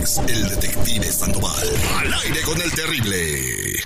el detective Sandoval. Al aire con el terrible.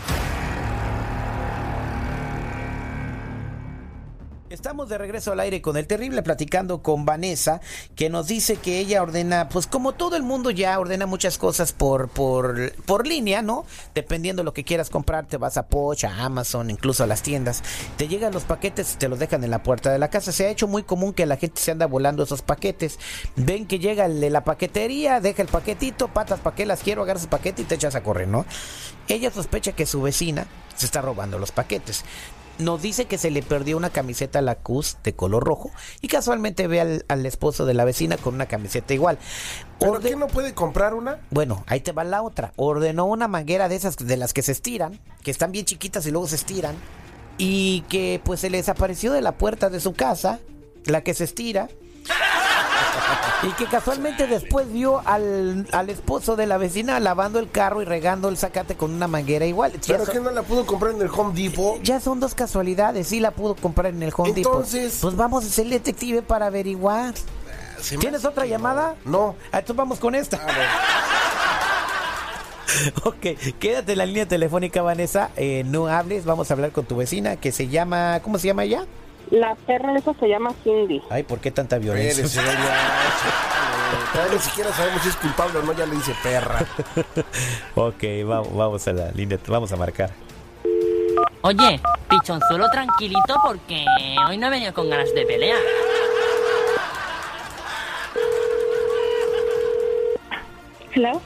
Estamos de regreso al aire con el terrible platicando con Vanessa, que nos dice que ella ordena, pues como todo el mundo ya ordena muchas cosas por, por, por línea, ¿no? Dependiendo de lo que quieras comprar, te vas a Poch, a Amazon, incluso a las tiendas. Te llegan los paquetes y te los dejan en la puerta de la casa. Se ha hecho muy común que la gente se anda volando esos paquetes. Ven que llega el de la paquetería, deja el paquetito, patas, ¿para qué las quiero? Agarras el paquete y te echas a correr, ¿no? Ella sospecha que su vecina se está robando los paquetes nos dice que se le perdió una camiseta Lacoste de color rojo y casualmente ve al, al esposo de la vecina con una camiseta igual. ¿Pero Orde- qué no puede comprar una? Bueno, ahí te va la otra. Ordenó una manguera de esas de las que se estiran, que están bien chiquitas y luego se estiran, y que pues se le desapareció de la puerta de su casa, la que se estira. Y que casualmente después vio al, al esposo de la vecina lavando el carro y regando el zacate con una manguera igual. Ya ¿Pero son- qué no la pudo comprar en el Home Depot? ya son dos casualidades, sí la pudo comprar en el Home Depot. Entonces- Pues vamos a ser detective para averiguar. Me ¿Tienes otra que llamada? No. Ah, Entonces vamos con esta. ok, quédate en la línea telefónica, Vanessa. Eh, no hables, vamos a hablar con tu vecina que se llama. ¿Cómo se llama ella? La perra esa se llama Cindy. Ay, ¿por qué tanta violencia? Ni siquiera sabemos si es culpable o no, ya le dice perra. ok, vamos, vamos a la línea, vamos a marcar. Oye, pichonzuelo tranquilito porque hoy no he venido con ganas de pelear. Hello.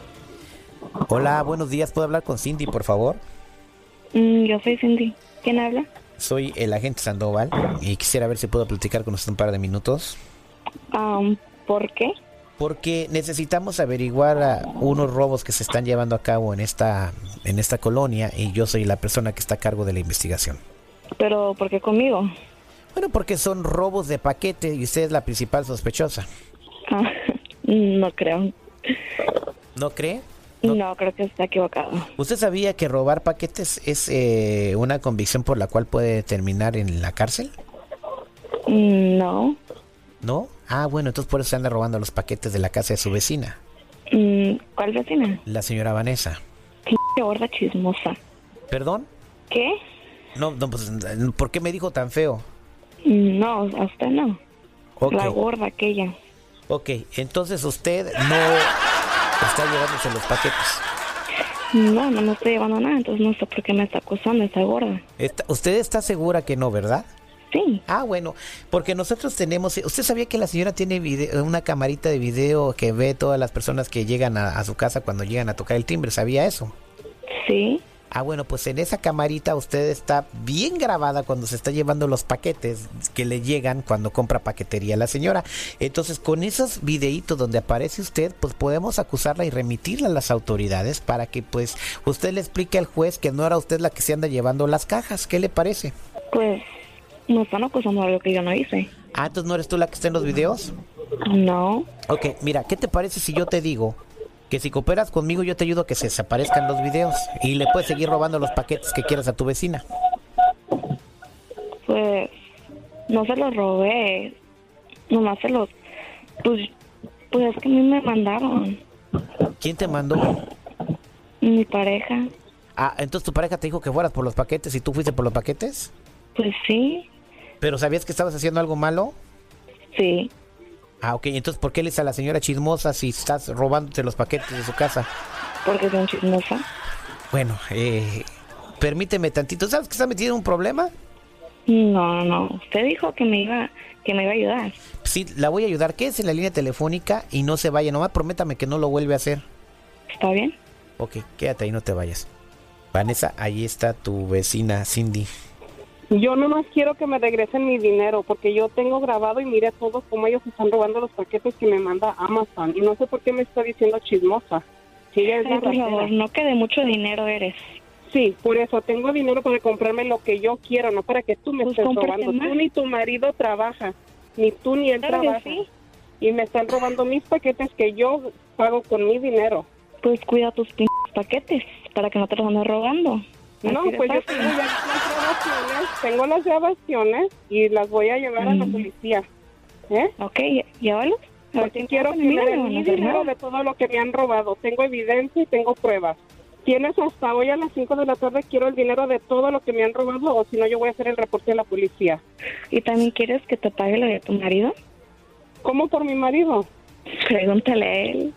Hola, buenos días. ¿Puedo hablar con Cindy, por favor? Mm, yo soy Cindy. ¿Quién habla? Soy el agente Sandoval y quisiera ver si puedo platicar con usted un par de minutos. Um, ¿Por qué? Porque necesitamos averiguar a unos robos que se están llevando a cabo en esta, en esta colonia y yo soy la persona que está a cargo de la investigación. Pero ¿por qué conmigo? Bueno, porque son robos de paquete y usted es la principal sospechosa. Ah, no creo. ¿No cree? No. creo que está equivocado. ¿Usted sabía que robar paquetes es eh, una convicción por la cual puede terminar en la cárcel? Mm, No. ¿No? Ah, bueno, entonces por eso se anda robando los paquetes de la casa de su vecina, Mm, ¿Cuál vecina? la señora Vanessa. Qué gorda chismosa. ¿Perdón? ¿Qué? No, no, pues, ¿por qué me dijo tan feo? Mm, No, a usted no. La gorda aquella. Ok, entonces usted no está llevándose los paquetes. No, no me estoy llevando nada, entonces no sé por qué me está acusando esa gorda. Está- ¿Usted está segura que no, verdad? Sí. Ah, bueno, porque nosotros tenemos, ¿usted sabía que la señora tiene video- una camarita de video que ve todas las personas que llegan a, a su casa cuando llegan a tocar el timbre? ¿Sabía eso? Sí. Ah, bueno, pues en esa camarita usted está bien grabada cuando se está llevando los paquetes que le llegan cuando compra paquetería la señora. Entonces, con esos videitos donde aparece usted, pues podemos acusarla y remitirla a las autoridades para que pues usted le explique al juez que no era usted la que se anda llevando las cajas. ¿Qué le parece? Pues me están acusando de algo que yo no hice. Ah, entonces no eres tú la que está en los videos. No. Ok, mira, ¿qué te parece si yo te digo que si cooperas conmigo yo te ayudo a que se desaparezcan los videos y le puedes seguir robando los paquetes que quieras a tu vecina? Pues no se los robé. Nomás se los... Pues, pues es que a mí me mandaron. ¿Quién te mandó? Mi pareja. Ah, entonces tu pareja te dijo que fueras por los paquetes y tú fuiste por los paquetes. Pues sí. ¿Pero sabías que estabas haciendo algo malo? Sí. Ah, ok. Entonces, ¿por qué le a la señora chismosa si estás robándote los paquetes de su casa? Porque son chismosa. Bueno, eh, permíteme tantito. ¿Sabes que está metido en un problema? No, no. Usted dijo que me iba, que me iba a ayudar. Sí, la voy a ayudar. Quédese en la línea telefónica y no se vaya. Nomás prométame que no lo vuelve a hacer. ¿Está bien? Ok, quédate ahí, no te vayas. Vanessa, ahí está tu vecina Cindy. Yo nomás quiero que me regresen mi dinero porque yo tengo grabado y mire todo cómo ellos están robando los paquetes que me manda Amazon y no sé por qué me está diciendo chismosa. Si ella es Ay, por favor, no que de mucho dinero eres. Sí, por eso tengo dinero para comprarme lo que yo quiero, no para que tú me Pues estés robando. más. Tú ni tu marido trabaja, ni tú ni él Claro trabaja. sí. Y me están robando mis paquetes que yo pago con mi dinero. Pues cuida tus paquetes para que no te los andes robando. No, pues yo tengo ya las grabaciones, tengo las grabaciones y las voy a llevar a la Mm. policía. ¿Eh? Ok, llévalos. Porque quiero que me den mi dinero de todo lo que me han robado. Tengo evidencia y tengo pruebas. Tienes hasta hoy a las 5 de la tarde, quiero el dinero de todo lo que me han robado o si no yo voy a hacer el reporte a la policía. ¿Y también quieres que te pague lo de tu marido? ¿Cómo por mi marido? Pregúntale a él.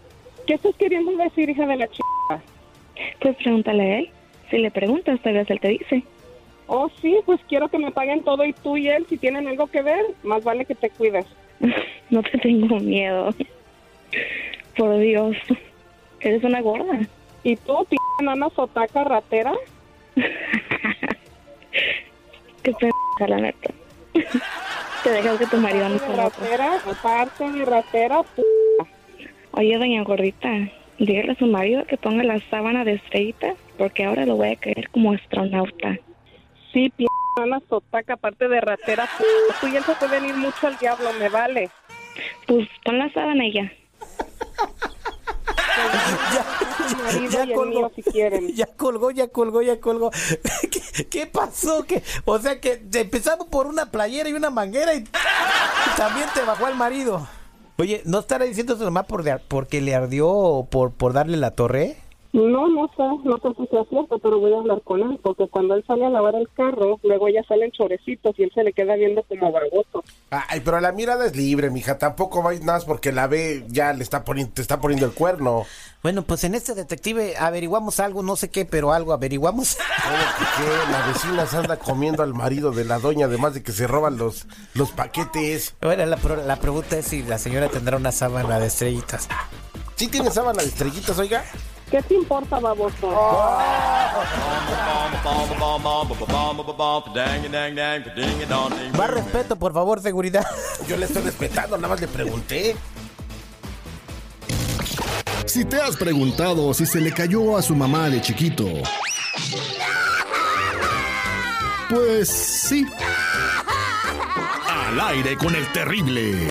¿Qué estás queriendo decir, hija de la chica? Pues pregúntale a él. Si le preguntas, tal vez él te dice. Oh, sí, pues quiero que me paguen todo y tú y él, si tienen algo que ver, más vale que te cuides. No te tengo miedo. Por Dios. Eres una gorda. ¿Y tú, p nana sotaca ratera? Qué p la neta. Te dejas que tu marido no se ratera, aparte de ratera, p Oye, doña gordita, dígale a su marido que ponga la sábana de estrellita, porque ahora lo voy a querer como astronauta. Sí, p nana sotaca, aparte de ratera, p tú y él se pueden ir mucho al diablo, me vale. Pues pon la sábana y ya. Ya colgó. mío, si quieren. Ya colgó, ya colgó, ya colgó. ¿Qué, qué pasó? ¿Qué? O sea que empezamos por una playera y una manguera y también te bajó al marido. Oye, ¿no estará diciendo su mamá por, porque le ardió por, por darle la torre? No, no sé, no sé si sea cierto, pero voy a hablar con él, porque cuando él sale a lavar el carro, luego ya salen chorecitos y él se le queda viendo como barboso. Ay, pero la mirada es libre, mija. Tampoco vais nada más porque la ve, ya le está poniendo, te está poniendo el cuerno. Bueno, pues en este detective averiguamos algo, no sé qué, pero algo averiguamos. Que qué, la vecina se anda comiendo al marido de la doña, además de que se roban los, los paquetes. Bueno, la, pro- la pregunta es si la señora tendrá una sábana de estrellitas. ¿Sí tiene sábana de estrellitas, oiga? ¿Qué te importa, baboso? Más respeto, por favor, seguridad. Yo le estoy respetando, nada más le pregunté. Si te has preguntado si se le cayó a su mamá de chiquito. Pues sí. Al aire con el terrible.